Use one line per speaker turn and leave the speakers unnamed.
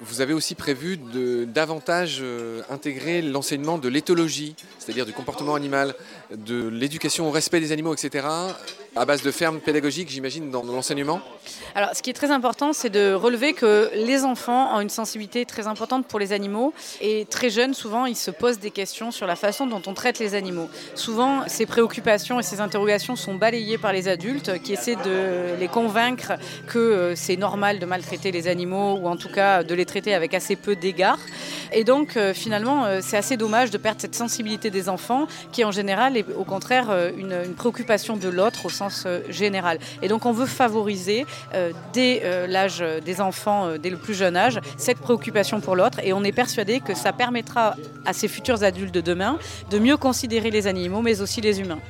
Vous avez aussi prévu de davantage euh, intégrer l'enseignement de l'éthologie, c'est-à-dire du comportement animal, de l'éducation au respect des animaux, etc., à base de fermes pédagogiques, j'imagine, dans l'enseignement
Alors, ce qui est très important, c'est de relever que les enfants ont une sensibilité très importante pour les animaux. Et très jeunes, souvent, ils se posent des questions sur la façon dont on traite les animaux. Souvent, ces préoccupations et ces interrogations sont balayées par les adultes qui essaient de les convaincre que euh, c'est normal de maltraiter les animaux ou en tout cas de les traiter avec assez peu d'égards. Et donc, euh, finalement, euh, c'est assez dommage de perdre cette sensibilité des enfants qui, en général, est au contraire une, une préoccupation de l'autre au sens euh, général. Et donc on veut favoriser euh, dès euh, l'âge des enfants, dès le plus jeune âge, cette préoccupation pour l'autre. Et on est persuadé que ça permettra à ces futurs adultes de demain de mieux considérer les animaux, mais aussi les humains.